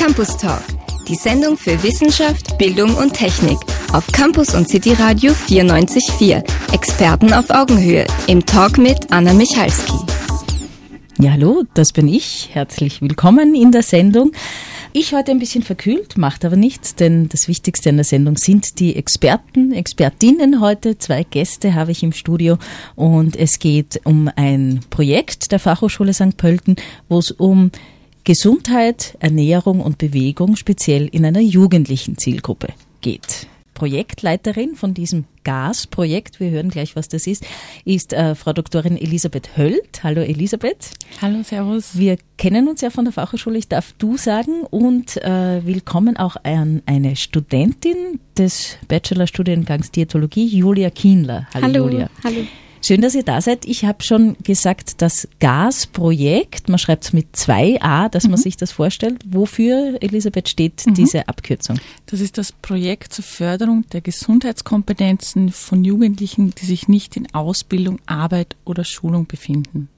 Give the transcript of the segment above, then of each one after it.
Campus Talk, die Sendung für Wissenschaft, Bildung und Technik auf Campus und City Radio 94.4. Experten auf Augenhöhe im Talk mit Anna Michalski. Ja, hallo, das bin ich. Herzlich willkommen in der Sendung. Ich heute ein bisschen verkühlt, macht aber nichts, denn das Wichtigste an der Sendung sind die Experten, Expertinnen heute. Zwei Gäste habe ich im Studio und es geht um ein Projekt der Fachhochschule St. Pölten, wo es um Gesundheit, Ernährung und Bewegung speziell in einer jugendlichen Zielgruppe geht. Projektleiterin von diesem GAS-Projekt, wir hören gleich, was das ist, ist äh, Frau Doktorin Elisabeth Hölt. Hallo Elisabeth. Hallo, Servus. Wir kennen uns ja von der Fachhochschule, ich darf du sagen, und äh, willkommen auch an eine Studentin des Bachelorstudiengangs Diätologie, Julia Kienler. Hallo, Hallo. Julia. Hallo. Schön, dass ihr da seid. Ich habe schon gesagt, das GAS-Projekt, man schreibt es mit zwei A, dass mhm. man sich das vorstellt. Wofür, Elisabeth, steht mhm. diese Abkürzung? Das ist das Projekt zur Förderung der Gesundheitskompetenzen von Jugendlichen, die sich nicht in Ausbildung, Arbeit oder Schulung befinden.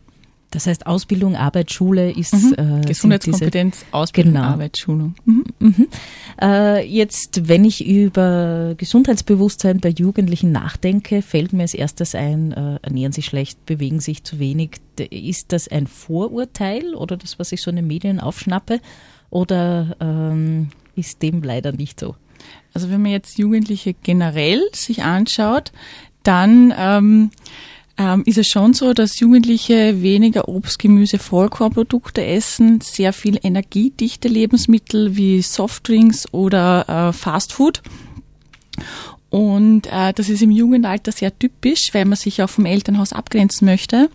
Das heißt, Ausbildung, Arbeit, Schule ist mhm. äh, Gesundheitskompetenz, diese, Ausbildung, genau. Arbeit, Schulung. Mhm. Mhm. Äh, jetzt, wenn ich über Gesundheitsbewusstsein bei Jugendlichen nachdenke, fällt mir als erstes ein, äh, ernähren sie schlecht, bewegen sich zu wenig. Ist das ein Vorurteil oder das, was ich so in den Medien aufschnappe? Oder ähm, ist dem leider nicht so? Also wenn man jetzt Jugendliche generell sich anschaut, dann ähm, ähm, ist es schon so, dass Jugendliche weniger Obst, Gemüse, Vollkornprodukte essen, sehr viel energiedichte Lebensmittel wie Softdrinks oder äh, Fastfood. Und äh, das ist im Jugendalter sehr typisch, weil man sich auch vom Elternhaus abgrenzen möchte.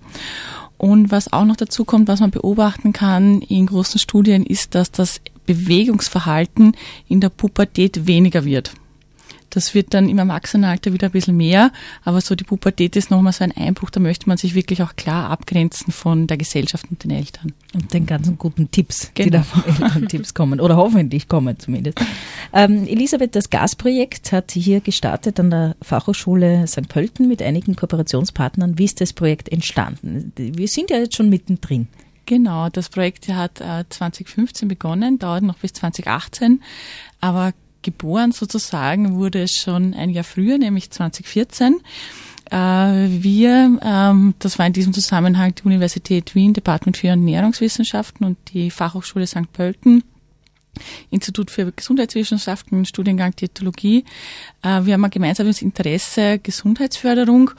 Und was auch noch dazu kommt, was man beobachten kann in großen Studien, ist, dass das Bewegungsverhalten in der Pubertät weniger wird. Das wird dann im Erwachsenenalter wieder ein bisschen mehr, aber so die Pubertät ist nochmal so ein Einbruch, da möchte man sich wirklich auch klar abgrenzen von der Gesellschaft und den Eltern. Und den ganzen guten Tipps, genau. die da von Eltern-Tipps kommen oder hoffentlich kommen zumindest. Ähm, Elisabeth, das Gasprojekt hat hier gestartet an der Fachhochschule St. Pölten mit einigen Kooperationspartnern. Wie ist das Projekt entstanden? Wir sind ja jetzt schon mittendrin. Genau, das Projekt hat äh, 2015 begonnen, dauert noch bis 2018, aber geboren sozusagen wurde es schon ein Jahr früher, nämlich 2014. Äh, wir, ähm, das war in diesem Zusammenhang die Universität Wien, Department für Ernährungswissenschaften und die Fachhochschule St. Pölten, Institut für Gesundheitswissenschaften, Studiengang Diätologie. Äh, wir haben ein gemeinsames Interesse Gesundheitsförderung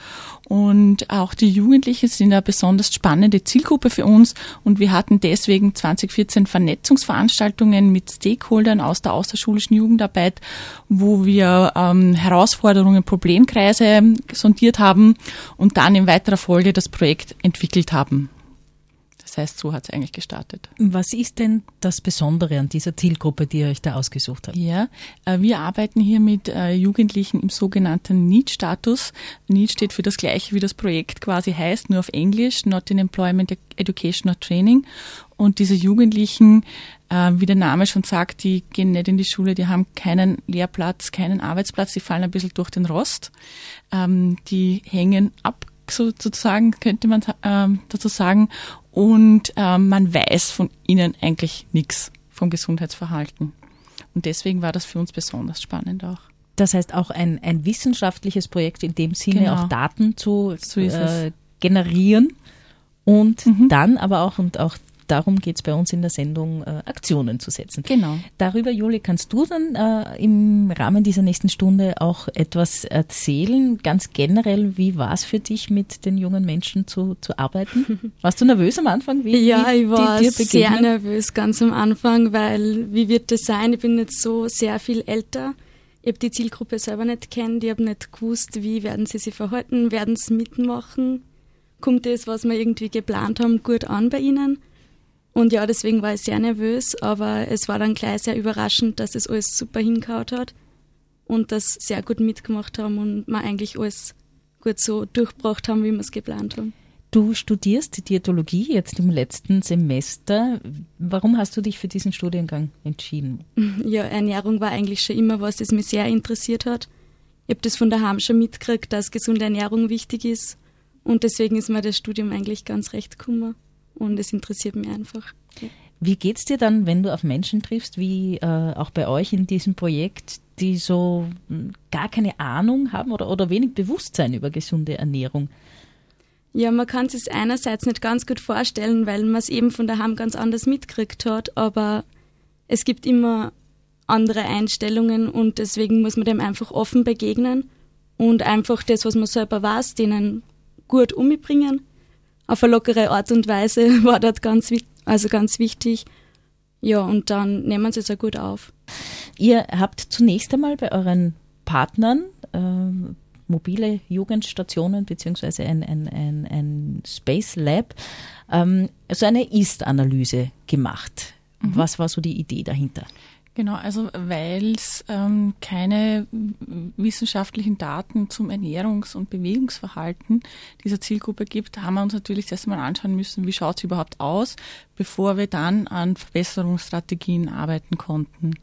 und auch die Jugendlichen sind eine besonders spannende Zielgruppe für uns und wir hatten deswegen 2014 Vernetzungsveranstaltungen mit Stakeholdern aus der außerschulischen Jugendarbeit, wo wir ähm, Herausforderungen, Problemkreise sondiert haben und dann in weiterer Folge das Projekt entwickelt haben. Das heißt, so hat es eigentlich gestartet. Was ist denn das Besondere an dieser Zielgruppe, die ihr euch da ausgesucht habt? Ja, äh, wir arbeiten hier mit äh, Jugendlichen im sogenannten NEED-Status. NEED steht für das gleiche, wie das Projekt quasi heißt, nur auf Englisch, Not in Employment, Education or Training. Und diese Jugendlichen, äh, wie der Name schon sagt, die gehen nicht in die Schule, die haben keinen Lehrplatz, keinen Arbeitsplatz, die fallen ein bisschen durch den Rost. Ähm, die hängen ab sozusagen, könnte man ähm, dazu sagen. Und ähm, man weiß von ihnen eigentlich nichts vom Gesundheitsverhalten. Und deswegen war das für uns besonders spannend auch. Das heißt auch ein, ein wissenschaftliches Projekt in dem Sinne, genau. auch Daten zu so äh, generieren und mhm. dann aber auch und auch darum geht es bei uns in der Sendung, äh, Aktionen zu setzen. Genau. Darüber, Juli, kannst du dann äh, im Rahmen dieser nächsten Stunde auch etwas erzählen? Ganz generell, wie war es für dich, mit den jungen Menschen zu, zu arbeiten? Warst du nervös am Anfang? Wie, ja, ich war sehr nervös ganz am Anfang, weil wie wird das sein? Ich bin jetzt so sehr viel älter. Ich habe die Zielgruppe selber nicht kennt. Ich habe nicht gewusst, wie werden sie sich verhalten, werden sie mitmachen. Kommt das, was wir irgendwie geplant haben, gut an bei ihnen? Und ja, deswegen war ich sehr nervös, aber es war dann gleich sehr überraschend, dass es alles super hingehaut hat und das sehr gut mitgemacht haben und wir eigentlich alles gut so durchgebracht haben, wie wir es geplant haben. Du studierst Diätologie jetzt im letzten Semester. Warum hast du dich für diesen Studiengang entschieden? Ja, Ernährung war eigentlich schon immer was, das mich sehr interessiert hat. Ich habe das von daheim schon mitgekriegt, dass gesunde Ernährung wichtig ist. Und deswegen ist mir das Studium eigentlich ganz recht gekommen und es interessiert mich einfach. Wie geht's dir dann, wenn du auf Menschen triffst, wie äh, auch bei euch in diesem Projekt, die so hm, gar keine Ahnung haben oder, oder wenig Bewusstsein über gesunde Ernährung? Ja, man kann es einerseits nicht ganz gut vorstellen, weil man es eben von daheim ganz anders mitgekriegt hat, aber es gibt immer andere Einstellungen und deswegen muss man dem einfach offen begegnen und einfach das, was man selber weiß, denen gut umbringen. Auf eine lockere Art und Weise war dort ganz, also ganz wichtig. Ja, und dann nehmen sie es auch gut auf. Ihr habt zunächst einmal bei euren Partnern äh, mobile Jugendstationen beziehungsweise ein, ein, ein, ein Space Lab ähm, so eine Ist-Analyse gemacht. Mhm. Was war so die Idee dahinter? Genau, also weil es ähm, keine wissenschaftlichen Daten zum Ernährungs- und Bewegungsverhalten dieser Zielgruppe gibt, haben wir uns natürlich erst einmal anschauen müssen, wie schaut es überhaupt aus, bevor wir dann an Verbesserungsstrategien arbeiten konnten.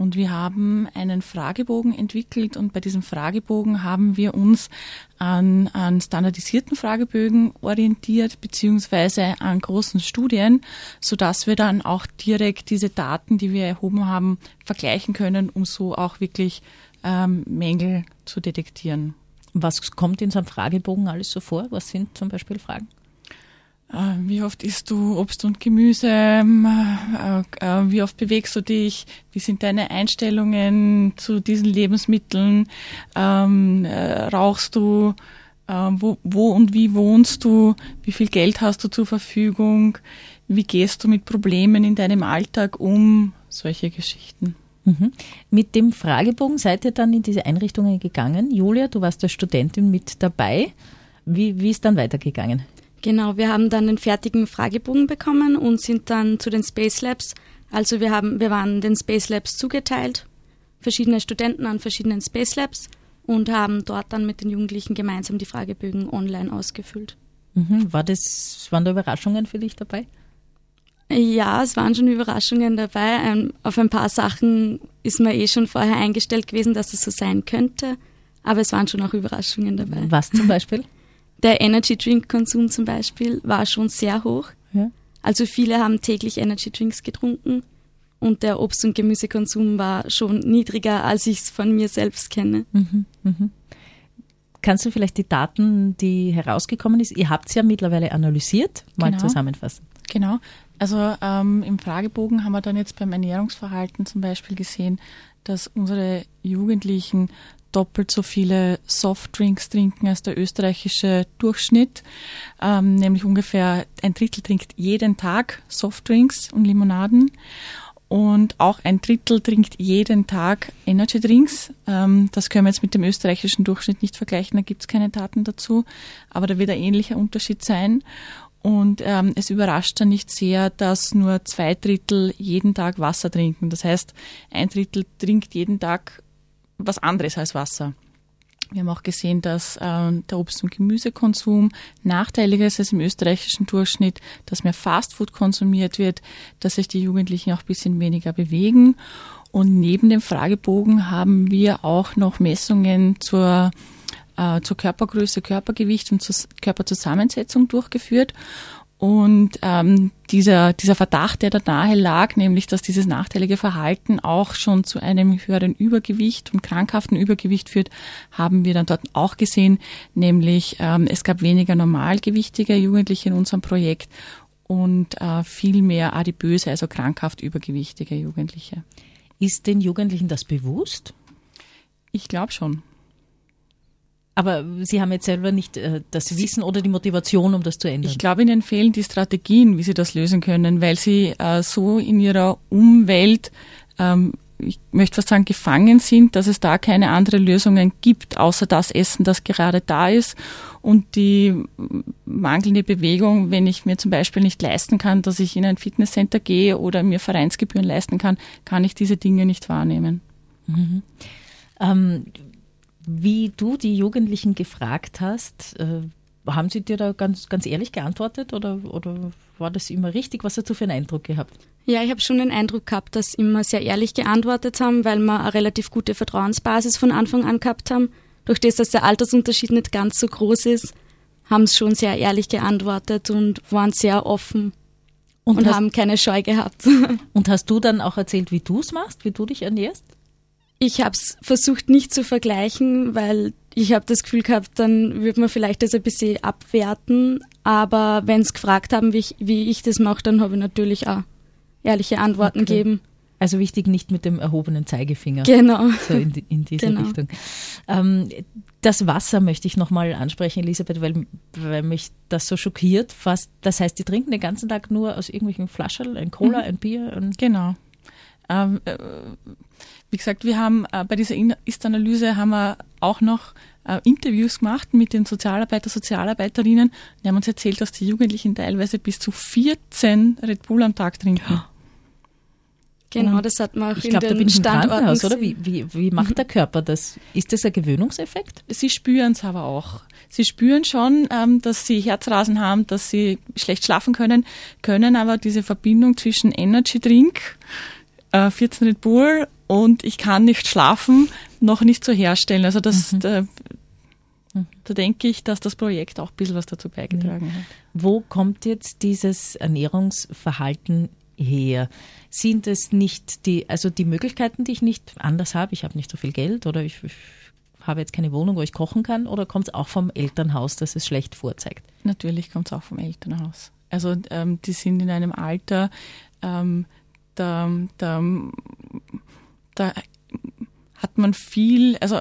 Und wir haben einen Fragebogen entwickelt und bei diesem Fragebogen haben wir uns an, an standardisierten Fragebögen orientiert, beziehungsweise an großen Studien, so dass wir dann auch direkt diese Daten, die wir erhoben haben, vergleichen können, um so auch wirklich ähm, Mängel zu detektieren. Was kommt in so einem Fragebogen alles so vor? Was sind zum Beispiel Fragen? Äh, wie oft isst du Obst und Gemüse? Ähm, äh, äh, wie oft bewegst du dich? Wie sind deine Einstellungen zu diesen Lebensmitteln? Ähm, rauchst du? Wo, wo und wie wohnst du? Wie viel Geld hast du zur Verfügung? Wie gehst du mit Problemen in deinem Alltag um? Solche Geschichten. Mhm. Mit dem Fragebogen seid ihr dann in diese Einrichtungen gegangen. Julia, du warst als Studentin mit dabei. Wie, wie ist dann weitergegangen? Genau, wir haben dann einen fertigen Fragebogen bekommen und sind dann zu den Space Labs. Also wir haben, wir waren den Space Labs zugeteilt, verschiedene Studenten an verschiedenen Space Labs und haben dort dann mit den Jugendlichen gemeinsam die Fragebögen online ausgefüllt. Mhm. War das, waren da Überraschungen für dich dabei? Ja, es waren schon Überraschungen dabei. Ähm, auf ein paar Sachen ist man eh schon vorher eingestellt gewesen, dass es so sein könnte. Aber es waren schon auch Überraschungen dabei. Was zum Beispiel? Der Energy Drink Konsum zum Beispiel war schon sehr hoch. Ja. Also viele haben täglich Energy Drinks getrunken und der Obst- und Gemüsekonsum war schon niedriger, als ich es von mir selbst kenne. Mhm, mhm. Kannst du vielleicht die Daten, die herausgekommen ist, ihr habt es ja mittlerweile analysiert, mal genau. zusammenfassen? Genau. Also ähm, im Fragebogen haben wir dann jetzt beim Ernährungsverhalten zum Beispiel gesehen, dass unsere Jugendlichen doppelt so viele Softdrinks trinken als der österreichische Durchschnitt. Ähm, nämlich ungefähr ein Drittel trinkt jeden Tag Softdrinks und Limonaden. Und auch ein Drittel trinkt jeden Tag Energy Drinks. Ähm, das können wir jetzt mit dem österreichischen Durchschnitt nicht vergleichen, da gibt es keine Daten dazu. Aber da wird ein ähnlicher Unterschied sein. Und ähm, es überrascht dann nicht sehr, dass nur zwei Drittel jeden Tag Wasser trinken. Das heißt, ein Drittel trinkt jeden Tag was anderes als Wasser. Wir haben auch gesehen, dass äh, der Obst- und Gemüsekonsum nachteiliger ist als im österreichischen Durchschnitt, dass mehr Fastfood konsumiert wird, dass sich die Jugendlichen auch ein bisschen weniger bewegen. Und neben dem Fragebogen haben wir auch noch Messungen zur, äh, zur Körpergröße, Körpergewicht und zur Körperzusammensetzung durchgeführt. Und ähm, dieser, dieser Verdacht, der da nahe lag, nämlich dass dieses nachteilige Verhalten auch schon zu einem höheren Übergewicht und krankhaften Übergewicht führt, haben wir dann dort auch gesehen, nämlich ähm, es gab weniger normalgewichtige Jugendliche in unserem Projekt und äh, viel mehr adipöse, also krankhaft übergewichtige Jugendliche. Ist den Jugendlichen das bewusst? Ich glaube schon. Aber Sie haben jetzt selber nicht äh, das Wissen oder die Motivation, um das zu ändern. Ich glaube, Ihnen fehlen die Strategien, wie Sie das lösen können, weil Sie äh, so in Ihrer Umwelt, ähm, ich möchte fast sagen, gefangen sind, dass es da keine anderen Lösungen gibt, außer das Essen, das gerade da ist. Und die mangelnde Bewegung, wenn ich mir zum Beispiel nicht leisten kann, dass ich in ein Fitnesscenter gehe oder mir Vereinsgebühren leisten kann, kann ich diese Dinge nicht wahrnehmen. Mhm. Ähm, wie du die Jugendlichen gefragt hast, äh, haben sie dir da ganz, ganz ehrlich geantwortet oder, oder war das immer richtig? Was hast du für einen Eindruck gehabt? Ja, ich habe schon den Eindruck gehabt, dass sie immer sehr ehrlich geantwortet haben, weil wir eine relativ gute Vertrauensbasis von Anfang an gehabt haben. Durch das, dass der Altersunterschied nicht ganz so groß ist, haben sie schon sehr ehrlich geantwortet und waren sehr offen. und, und hast, haben keine Scheu gehabt. Und hast du dann auch erzählt, wie du es machst, wie du dich ernährst? Ich habe es versucht nicht zu vergleichen, weil ich habe das Gefühl gehabt, dann würde man vielleicht das ein bisschen abwerten. Aber wenn sie gefragt haben, wie ich, wie ich das mache, dann habe ich natürlich auch ehrliche Antworten okay. geben. Also wichtig, nicht mit dem erhobenen Zeigefinger. Genau. So in, die, in diese genau. Richtung. Ähm, das Wasser möchte ich nochmal ansprechen, Elisabeth, weil, weil mich das so schockiert. Fast, das heißt, die trinken den ganzen Tag nur aus irgendwelchen Flaschen, ein Cola, mhm. ein Bier? Ein genau. Ähm, äh, wie gesagt, wir haben äh, bei dieser Ist-Analyse haben wir auch noch äh, Interviews gemacht mit den Sozialarbeiter, Sozialarbeiterinnen. Die haben uns erzählt, dass die Jugendlichen teilweise bis zu 14 Red Bull am Tag trinken. Ja. Genau, das hat man auch ich in glaub, den da bin ich Standorten. Oder? Wie, wie, wie macht der Körper das? Ist das ein Gewöhnungseffekt? Sie spüren es aber auch. Sie spüren schon, ähm, dass sie Herzrasen haben, dass sie schlecht schlafen können, können aber diese Verbindung zwischen Energy Drink, äh, 14 Red Bull und ich kann nicht schlafen, noch nicht so herstellen. Also das, mhm. da, da denke ich, dass das Projekt auch ein bisschen was dazu beigetragen mhm. hat. Wo kommt jetzt dieses Ernährungsverhalten her? Sind es nicht die, also die Möglichkeiten, die ich nicht anders habe? Ich habe nicht so viel Geld oder ich, ich habe jetzt keine Wohnung, wo ich kochen kann oder kommt es auch vom Elternhaus, dass es schlecht vorzeigt? Natürlich kommt es auch vom Elternhaus. Also ähm, die sind in einem Alter, ähm, da, da, da hat man viel, also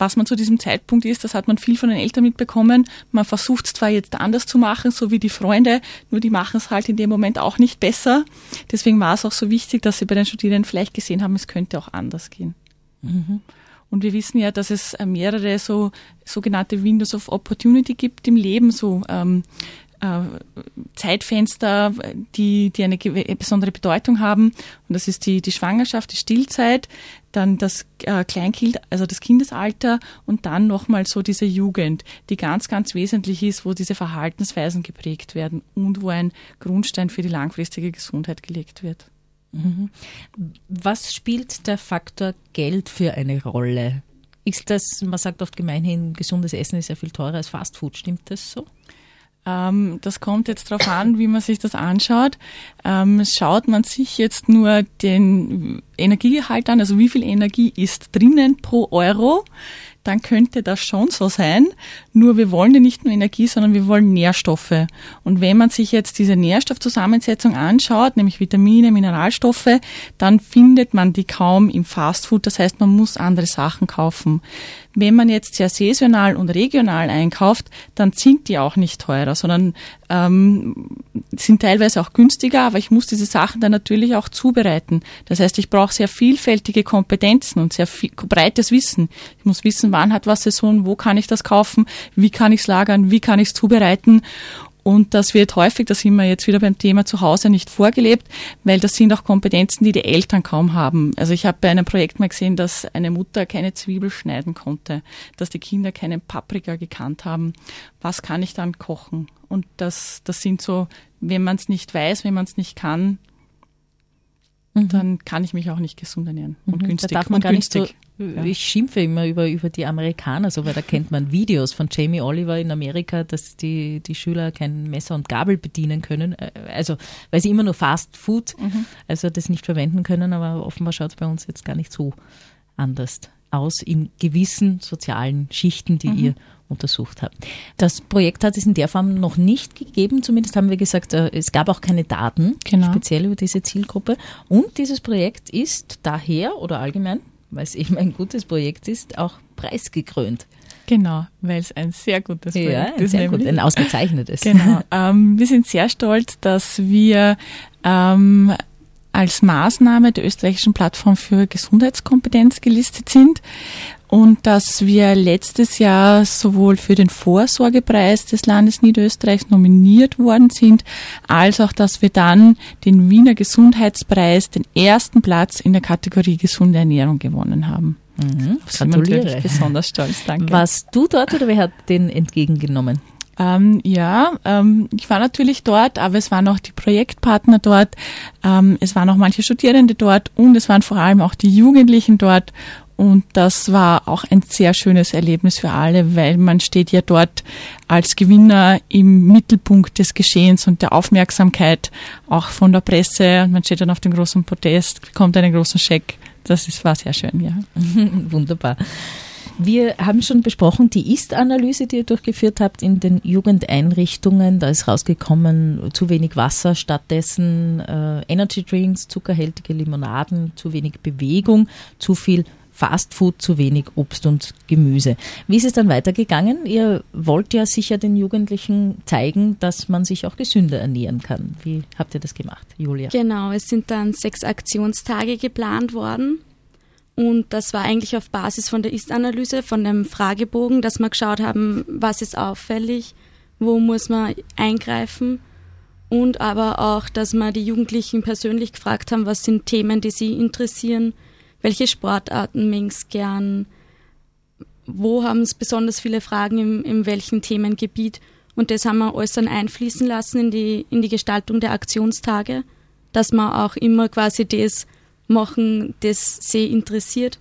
was man zu diesem Zeitpunkt ist, das hat man viel von den Eltern mitbekommen. Man versucht es zwar jetzt anders zu machen, so wie die Freunde, nur die machen es halt in dem Moment auch nicht besser. Deswegen war es auch so wichtig, dass sie bei den Studierenden vielleicht gesehen haben, es könnte auch anders gehen. Mhm. Und wir wissen ja, dass es mehrere so sogenannte Windows of Opportunity gibt im Leben, so ähm, äh, Zeitfenster, die, die eine besondere Bedeutung haben. Und das ist die, die Schwangerschaft, die Stillzeit, dann das äh, Kleinkind, also das Kindesalter und dann nochmal so diese Jugend, die ganz, ganz wesentlich ist, wo diese Verhaltensweisen geprägt werden und wo ein Grundstein für die langfristige Gesundheit gelegt wird. Mhm. Was spielt der Faktor Geld für eine Rolle? Ist das, man sagt oft gemeinhin, gesundes Essen ist ja viel teurer als Fastfood, stimmt das so? Ähm, das kommt jetzt darauf an, wie man sich das anschaut. Ähm, schaut man sich jetzt nur den Energiegehalt an, also wie viel Energie ist drinnen pro Euro, dann könnte das schon so sein. Nur wir wollen ja nicht nur Energie, sondern wir wollen Nährstoffe. Und wenn man sich jetzt diese Nährstoffzusammensetzung anschaut, nämlich Vitamine, Mineralstoffe, dann findet man die kaum im Fastfood. Das heißt, man muss andere Sachen kaufen. Wenn man jetzt sehr saisonal und regional einkauft, dann sind die auch nicht teurer, sondern ähm, sind teilweise auch günstiger, aber ich muss diese Sachen dann natürlich auch zubereiten. Das heißt, ich brauche sehr vielfältige Kompetenzen und sehr viel, breites Wissen. Ich muss wissen, wann hat was Saison, wo kann ich das kaufen, wie kann ich es lagern, wie kann ich es zubereiten. Und das wird häufig, da sind wir jetzt wieder beim Thema zu Hause nicht vorgelebt, weil das sind auch Kompetenzen, die die Eltern kaum haben. Also ich habe bei einem Projekt mal gesehen, dass eine Mutter keine Zwiebel schneiden konnte, dass die Kinder keinen Paprika gekannt haben. Was kann ich dann kochen? Und das, das sind so, wenn man es nicht weiß, wenn man es nicht kann, mhm. dann kann ich mich auch nicht gesund ernähren und mhm. günstig. Da darf man gar günstig. nicht so ja. Ich schimpfe immer über, über die Amerikaner, so, weil da kennt man Videos von Jamie Oliver in Amerika, dass die, die Schüler kein Messer und Gabel bedienen können. Äh, also, weil sie immer nur Fast Food, mhm. also das nicht verwenden können, aber offenbar schaut es bei uns jetzt gar nicht so anders aus in gewissen sozialen Schichten, die mhm. ihr untersucht habt. Das Projekt hat es in der Form noch nicht gegeben, zumindest haben wir gesagt, äh, es gab auch keine Daten genau. speziell über diese Zielgruppe. Und dieses Projekt ist daher oder allgemein weil es eben ein gutes Projekt ist, auch preisgekrönt. Genau, weil es ein sehr gutes Projekt ja, ein ist. Sehr gut, ein ausgezeichnetes. Genau. Ähm, wir sind sehr stolz, dass wir ähm, als Maßnahme der österreichischen Plattform für Gesundheitskompetenz gelistet sind und dass wir letztes Jahr sowohl für den Vorsorgepreis des Landes Niederösterreichs nominiert worden sind, als auch, dass wir dann den Wiener Gesundheitspreis, den ersten Platz in der Kategorie gesunde Ernährung gewonnen haben. Mhm, Gratuliere. besonders stolz, danke. Warst du dort oder wer hat den entgegengenommen? Ähm, ja, ähm, ich war natürlich dort, aber es waren auch die Projektpartner dort, ähm, es waren auch manche Studierende dort und es waren vor allem auch die Jugendlichen dort Und das war auch ein sehr schönes Erlebnis für alle, weil man steht ja dort als Gewinner im Mittelpunkt des Geschehens und der Aufmerksamkeit, auch von der Presse. Und man steht dann auf dem großen Podest, bekommt einen großen Scheck. Das ist, war sehr schön, ja. Wunderbar. Wir haben schon besprochen, die Ist-Analyse, die ihr durchgeführt habt in den Jugendeinrichtungen. Da ist rausgekommen, zu wenig Wasser, stattdessen äh, Energy Drinks, zuckerhältige Limonaden, zu wenig Bewegung, zu viel Fastfood, zu wenig Obst und Gemüse. Wie ist es dann weitergegangen? Ihr wollt ja sicher den Jugendlichen zeigen, dass man sich auch gesünder ernähren kann. Wie habt ihr das gemacht, Julia? Genau, es sind dann sechs Aktionstage geplant worden und das war eigentlich auf Basis von der Ist-Analyse, von dem Fragebogen, dass wir geschaut haben, was ist auffällig, wo muss man eingreifen. Und aber auch, dass wir die Jugendlichen persönlich gefragt haben, was sind Themen, die sie interessieren, welche Sportarten mengen sie gern, wo haben sie besonders viele Fragen im, in welchem Themengebiet. Und das haben wir dann einfließen lassen in die, in die Gestaltung der Aktionstage, dass man auch immer quasi das machen, das sie interessiert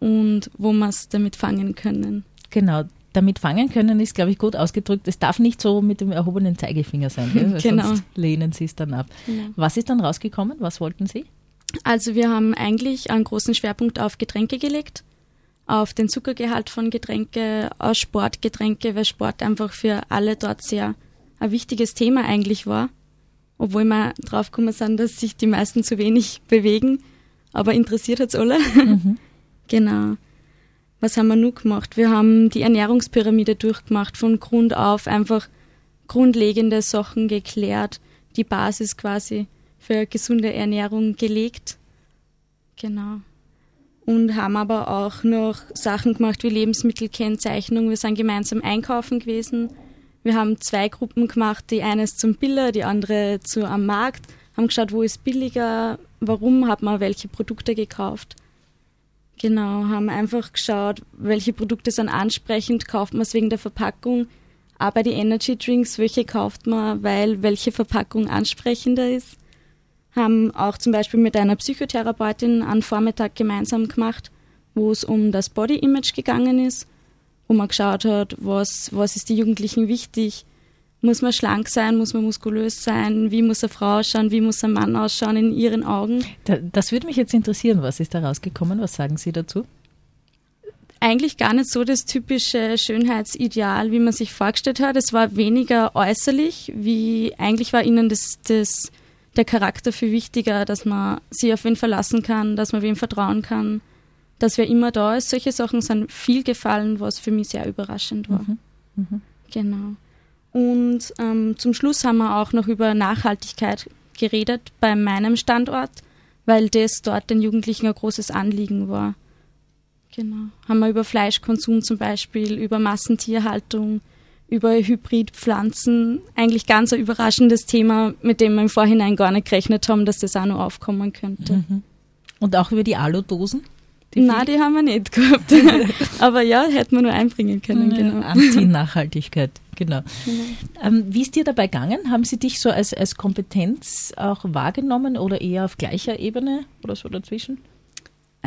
und wo wir es damit fangen können. Genau, damit fangen können ist, glaube ich, gut ausgedrückt. Es darf nicht so mit dem erhobenen Zeigefinger sein, gell? genau. sonst lehnen Sie es dann ab. Genau. Was ist dann rausgekommen? Was wollten Sie? Also wir haben eigentlich einen großen Schwerpunkt auf Getränke gelegt, auf den Zuckergehalt von Getränke, aus Sportgetränke, weil Sport einfach für alle dort sehr ein wichtiges Thema eigentlich war. Obwohl wir draufgekommen sind, dass sich die meisten zu wenig bewegen aber interessiert hat es alle. Mhm. genau. Was haben wir noch gemacht? Wir haben die Ernährungspyramide durchgemacht, von Grund auf einfach grundlegende Sachen geklärt, die Basis quasi für gesunde Ernährung gelegt. Genau. Und haben aber auch noch Sachen gemacht wie Lebensmittelkennzeichnung. Wir sind gemeinsam einkaufen gewesen. Wir haben zwei Gruppen gemacht, die eine ist zum Biller, die andere zu am Markt haben geschaut, wo ist billiger, warum hat man welche Produkte gekauft. Genau, haben einfach geschaut, welche Produkte sind ansprechend, kauft man es wegen der Verpackung. Aber den Energy Drinks, welche kauft man, weil welche Verpackung ansprechender ist. Haben auch zum Beispiel mit einer Psychotherapeutin einen Vormittag gemeinsam gemacht, wo es um das Body Image gegangen ist, wo man geschaut hat, was, was ist die Jugendlichen wichtig, muss man schlank sein? Muss man muskulös sein? Wie muss eine Frau ausschauen? Wie muss ein Mann ausschauen in ihren Augen? das würde mich jetzt interessieren. Was ist da rausgekommen? Was sagen Sie dazu? Eigentlich gar nicht so das typische Schönheitsideal, wie man sich vorgestellt hat. Es war weniger äußerlich, wie eigentlich war Ihnen das, das, der Charakter viel wichtiger, dass man sich auf wen verlassen kann, dass man wem vertrauen kann, dass wer immer da ist. Solche Sachen sind viel gefallen, was für mich sehr überraschend war. Mhm. Mhm. Genau. Und ähm, zum Schluss haben wir auch noch über Nachhaltigkeit geredet bei meinem Standort, weil das dort den Jugendlichen ein großes Anliegen war. Genau. Haben wir über Fleischkonsum zum Beispiel, über Massentierhaltung, über Hybridpflanzen, eigentlich ganz ein überraschendes Thema, mit dem wir im Vorhinein gar nicht gerechnet haben, dass das auch noch aufkommen könnte. Mhm. Und auch über die Aludosen? Nein, die haben wir nicht gehabt. Aber ja, hätten wir nur einbringen können. Genau. Anti-Nachhaltigkeit, genau. genau. Ähm, wie ist dir dabei gegangen? Haben sie dich so als, als Kompetenz auch wahrgenommen oder eher auf gleicher Ebene oder so dazwischen?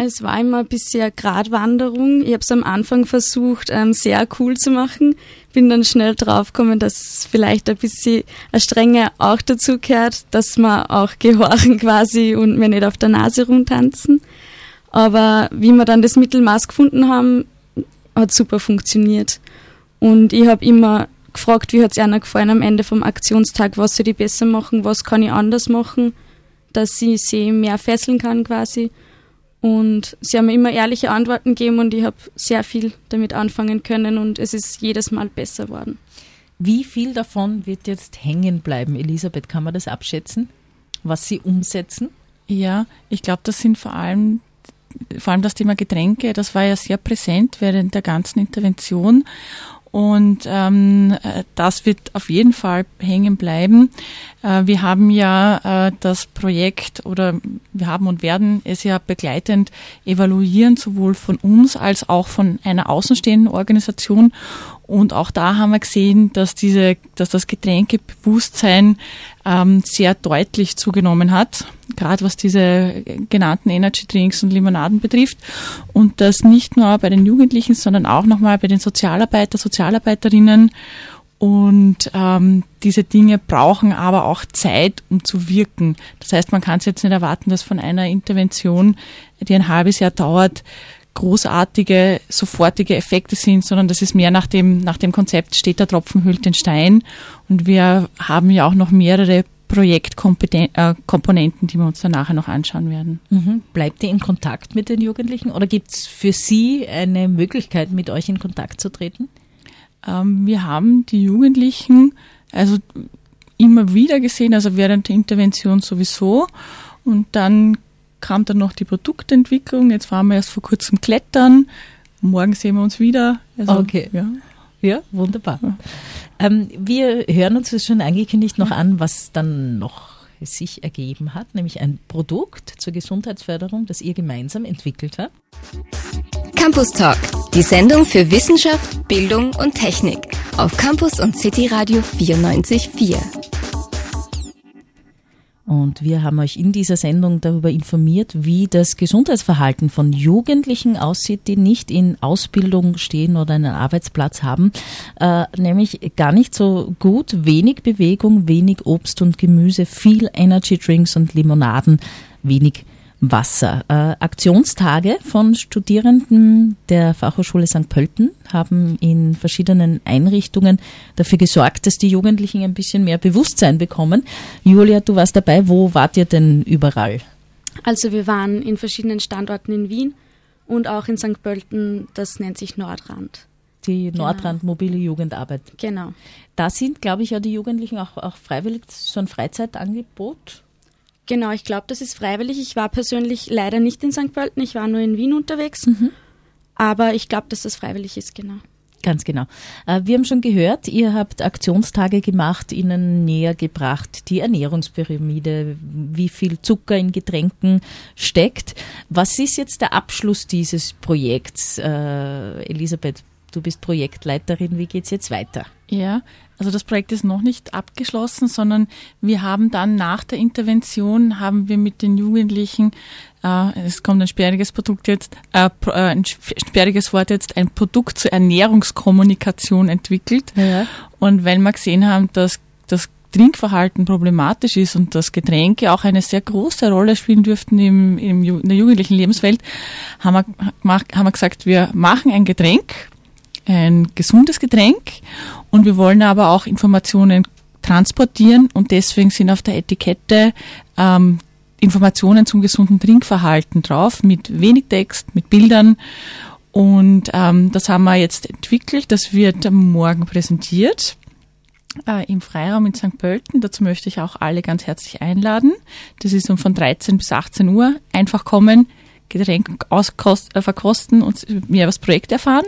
Es war immer ein bisschen Gratwanderung. Ich habe es am Anfang versucht, ähm, sehr cool zu machen. Bin dann schnell draufgekommen, dass vielleicht ein bisschen eine Strenge auch dazu gehört, dass wir auch gehorchen quasi und mir nicht auf der Nase rumtanzen. Aber wie wir dann das Mittelmaß gefunden haben, hat super funktioniert. Und ich habe immer gefragt, wie hat es einer gefallen am Ende vom Aktionstag, was soll ich besser machen, was kann ich anders machen, dass ich sie mehr fesseln kann quasi. Und sie haben mir immer ehrliche Antworten gegeben und ich habe sehr viel damit anfangen können und es ist jedes Mal besser geworden. Wie viel davon wird jetzt hängen bleiben, Elisabeth? Kann man das abschätzen, was Sie umsetzen? Ja, ich glaube, das sind vor allem vor allem das Thema Getränke, das war ja sehr präsent während der ganzen Intervention. Und ähm, das wird auf jeden Fall hängen bleiben. Äh, wir haben ja äh, das Projekt oder wir haben und werden es ja begleitend evaluieren, sowohl von uns als auch von einer außenstehenden Organisation. Und auch da haben wir gesehen, dass diese, dass das Getränkebewusstsein ähm, sehr deutlich zugenommen hat, gerade was diese genannten Energy Drinks und Limonaden betrifft. Und das nicht nur bei den Jugendlichen, sondern auch nochmal bei den Sozialarbeiter, Sozialarbeiterinnen und ähm, diese Dinge brauchen aber auch Zeit, um zu wirken. Das heißt, man kann es jetzt nicht erwarten, dass von einer Intervention, die ein halbes Jahr dauert, großartige, sofortige Effekte sind, sondern das ist mehr nach dem, nach dem Konzept steht der Tropfen hüllt den Stein. Und wir haben ja auch noch mehrere Projektkomponenten, die wir uns dann nachher noch anschauen werden. Mhm. Bleibt ihr in Kontakt mit den Jugendlichen oder gibt es für Sie eine Möglichkeit, mit euch in Kontakt zu treten? Ähm, wir haben die Jugendlichen also immer wieder gesehen, also während der Intervention sowieso. Und dann kam dann noch die Produktentwicklung. Jetzt waren wir erst vor kurzem klettern. Morgen sehen wir uns wieder. Also, okay. Ja. ja, wunderbar. Ja. Ähm, wir hören uns das schon angekündigt noch an, was dann noch sich ergeben hat, nämlich ein Produkt zur Gesundheitsförderung, das ihr gemeinsam entwickelt habt. Campus Talk, die Sendung für Wissenschaft, Bildung und Technik auf Campus und City Radio 94.4. Und wir haben euch in dieser Sendung darüber informiert, wie das Gesundheitsverhalten von Jugendlichen aussieht, die nicht in Ausbildung stehen oder einen Arbeitsplatz haben. Äh, nämlich gar nicht so gut, wenig Bewegung, wenig Obst und Gemüse, viel Energy Drinks und Limonaden, wenig Wasser. Äh, Aktionstage von Studierenden der Fachhochschule St. Pölten haben in verschiedenen Einrichtungen dafür gesorgt, dass die Jugendlichen ein bisschen mehr Bewusstsein bekommen. Julia, du warst dabei. Wo wart ihr denn überall? Also wir waren in verschiedenen Standorten in Wien und auch in St. Pölten. Das nennt sich Nordrand. Die genau. Nordrand mobile Jugendarbeit. Genau. Da sind, glaube ich, ja die Jugendlichen auch, auch freiwillig so ein Freizeitangebot Genau, ich glaube, das ist freiwillig. Ich war persönlich leider nicht in St. Pölten, ich war nur in Wien unterwegs. Mhm. Aber ich glaube, dass das freiwillig ist, genau. Ganz genau. Äh, wir haben schon gehört, ihr habt Aktionstage gemacht, ihnen näher gebracht, die Ernährungspyramide, wie viel Zucker in Getränken steckt. Was ist jetzt der Abschluss dieses Projekts? Äh, Elisabeth, du bist Projektleiterin, wie geht es jetzt weiter? Ja, also das Projekt ist noch nicht abgeschlossen, sondern wir haben dann nach der Intervention haben wir mit den Jugendlichen, äh, es kommt ein sperriges Produkt jetzt, äh, äh ein sperriges Wort jetzt, ein Produkt zur Ernährungskommunikation entwickelt. Ja. Und weil wir gesehen haben, dass das Trinkverhalten problematisch ist und dass Getränke auch eine sehr große Rolle spielen dürften im, im, in der jugendlichen Lebenswelt, haben wir, haben wir gesagt, wir machen ein Getränk, ein gesundes Getränk und wir wollen aber auch Informationen transportieren und deswegen sind auf der Etikette ähm, Informationen zum gesunden Trinkverhalten drauf, mit wenig Text, mit Bildern. Und ähm, das haben wir jetzt entwickelt. Das wird morgen präsentiert äh, im Freiraum in St. Pölten. Dazu möchte ich auch alle ganz herzlich einladen. Das ist um von 13 bis 18 Uhr. Einfach kommen, Getränk auskost, äh, verkosten und mehr über das Projekt erfahren.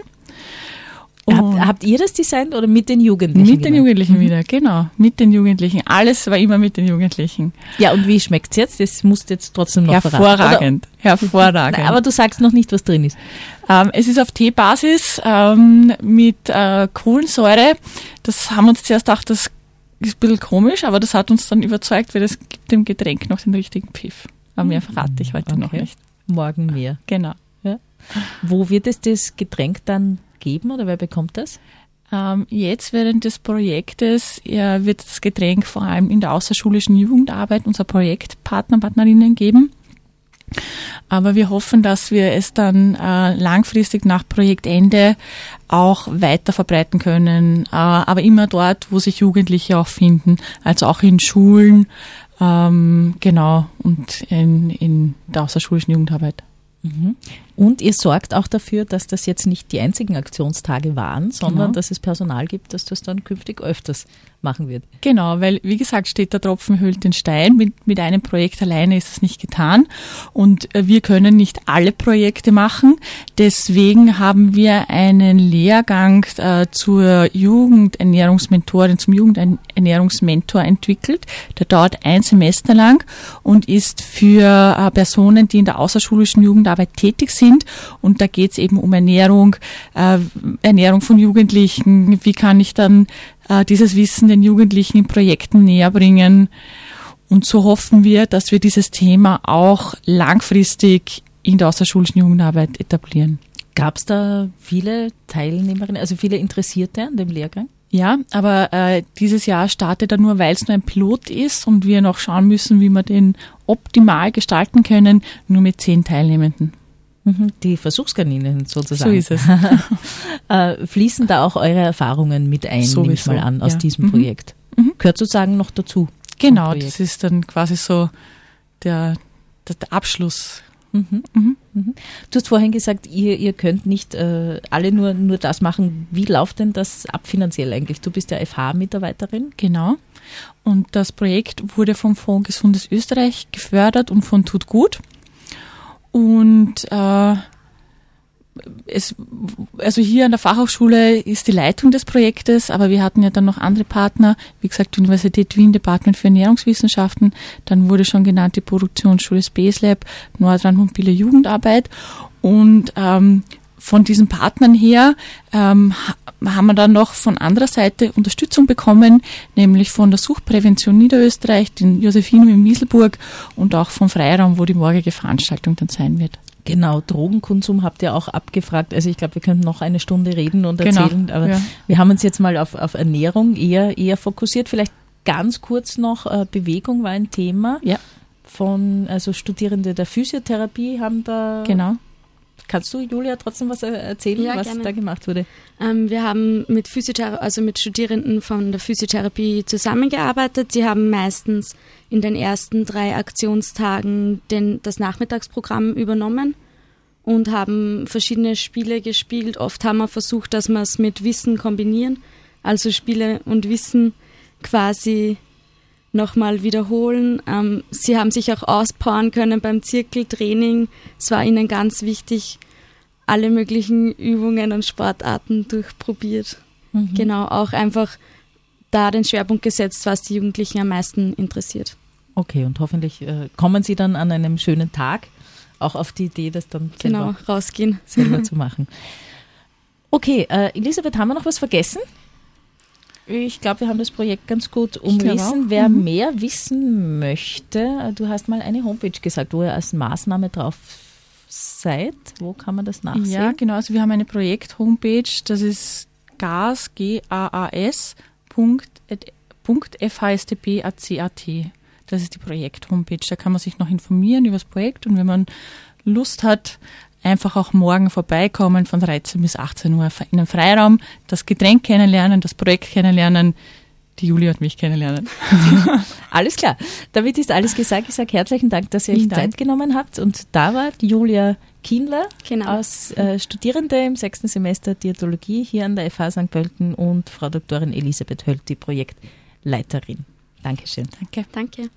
Habt, habt, ihr das designt oder mit den Jugendlichen? Mit den Jugendlichen mhm. wieder, genau. Mit den Jugendlichen. Alles war immer mit den Jugendlichen. Ja, und wie schmeckt es jetzt? Das musst du jetzt trotzdem noch Hervorragend. Hervorragend. Nein, aber du sagst noch nicht, was drin ist. Ähm, es ist auf Teebasis ähm, mit äh, Kohlensäure. Das haben uns zuerst gedacht, das ist ein bisschen komisch, aber das hat uns dann überzeugt, weil das gibt dem Getränk noch den richtigen Pfiff. Aber mehr verrate ich heute okay. noch nicht. Morgen mehr. Genau. Ja. Wo wird es das Getränk dann geben oder wer bekommt das? Ähm, jetzt während des Projektes wird das Getränk vor allem in der außerschulischen Jugendarbeit unser Projektpartner, Partnerinnen geben. Aber wir hoffen, dass wir es dann äh, langfristig nach Projektende auch weiter verbreiten können. Äh, aber immer dort, wo sich Jugendliche auch finden, also auch in Schulen, ähm, genau, und in, in der außerschulischen Jugendarbeit. Mhm. Und ihr sorgt auch dafür, dass das jetzt nicht die einzigen Aktionstage waren, sondern genau. dass es Personal gibt, das das dann künftig öfters machen wird. Genau, weil wie gesagt steht der Tropfen hüllt den Stein. Mit, mit einem Projekt alleine ist es nicht getan und äh, wir können nicht alle Projekte machen. Deswegen haben wir einen Lehrgang äh, zur Jugendernährungsmentorin, zum Jugendernährungsmentor entwickelt. Der dauert ein Semester lang und ist für äh, Personen, die in der außerschulischen Jugendarbeit tätig sind. Und da geht es eben um Ernährung, äh, Ernährung von Jugendlichen. Wie kann ich dann äh, dieses Wissen den Jugendlichen in Projekten näher bringen. Und so hoffen wir, dass wir dieses Thema auch langfristig in der außerschulischen Jugendarbeit etablieren. Gab es da viele Teilnehmerinnen, also viele Interessierte an dem Lehrgang? Ja, aber äh, dieses Jahr startet er nur, weil es nur ein Pilot ist und wir noch schauen müssen, wie wir den optimal gestalten können, nur mit zehn Teilnehmenden. Mhm, die Versuchskaninen sozusagen. So ist es. äh, fließen da auch eure Erfahrungen mit ein, Sowieso, nehme ich mal an, aus ja. diesem Mhm. Projekt? Mhm. Gehört sozusagen noch dazu. Genau, das ist dann quasi so der, der, der Abschluss. Mhm. Mhm. Mhm. Du hast vorhin gesagt, ihr, ihr könnt nicht äh, alle nur, nur das machen. Wie läuft denn das ab finanziell eigentlich? Du bist ja FH-Mitarbeiterin. Genau. Und das Projekt wurde vom Fonds Gesundes Österreich gefördert und von Tut Gut. Und äh, es, also hier an der Fachhochschule ist die Leitung des Projektes, aber wir hatten ja dann noch andere Partner, wie gesagt, Universität Wien, Department für Ernährungswissenschaften, dann wurde schon genannt die Produktionsschule Space Lab, Nordrhein mobile Jugendarbeit. Und ähm, von diesen Partnern her ähm, ha- haben wir dann noch von anderer Seite Unterstützung bekommen, nämlich von der Suchtprävention Niederösterreich, den Josephinum in Mieselburg und auch vom Freiraum, wo die morgige Veranstaltung dann sein wird. Genau, Drogenkonsum habt ihr auch abgefragt. Also ich glaube, wir könnten noch eine Stunde reden und Genau, erzählen, aber ja. wir haben uns jetzt mal auf, auf Ernährung eher, eher fokussiert. Vielleicht ganz kurz noch, äh, Bewegung war ein Thema. Ja. Von, also Studierende der Physiotherapie haben da. Genau. Kannst du, Julia, trotzdem was er- erzählen, Ja, was gerne. da gemacht wurde? Ähm, wir haben mit Physiothera also mit Studierenden von der Physiotherapie zusammengearbeitet. Sie haben meistens in den ersten drei Aktionstagen den, das Nachmittagsprogramm übernommen und haben verschiedene Spiele gespielt. Oft haben wir versucht, dass wir es mit Wissen kombinieren, also Spiele und Wissen quasi nochmal wiederholen. Ähm, sie haben sich auch auspowern können beim Zirkeltraining. Es war ihnen ganz wichtig, alle möglichen Übungen und Sportarten durchprobiert. Mhm. Genau, auch einfach da den Schwerpunkt gesetzt, was die Jugendlichen am meisten interessiert. Okay, und hoffentlich äh, kommen Sie dann an einem schönen Tag auch auf die Idee, das dann selber, Genau, rausgehen. selber zu machen. Okay, äh, Elisabeth, haben wir noch was vergessen? Ich glaube, wir haben das Projekt ganz gut umrissen. Wer Mhm. mehr wissen möchte, du hast mal eine Homepage gesagt, wo ihr als Maßnahme drauf seid. Wo kann man das nachsehen? Ja, genau. Also wir haben eine Projekt-Homepage, das ist gas, G-A-A-S, Punkt, et- Punkt FHSTP.at. Das ist die Projekt-Homepage. Da kann man sich noch informieren über das Projekt und wenn man Lust hat, einfach auch morgen vorbeikommen von 13 bis 18 Uhr in einem Freiraum, das Getränk kennenlernen, das Projekt kennenlernen, die Julia und mich kennenlernen. Alles klar. Damit ist alles gesagt. Ich sage herzlichen Dank, dass ihr euch Vielen Zeit Dank. genommen habt. Und da war Julia Kienler Genau. aus äh, Studierende im sechsten Semester Diätologie hier an der FH St. Pölten und Frau Doktorin Elisabeth Hölt, die Projektleiterin. Dankeschön. Danke. Danke.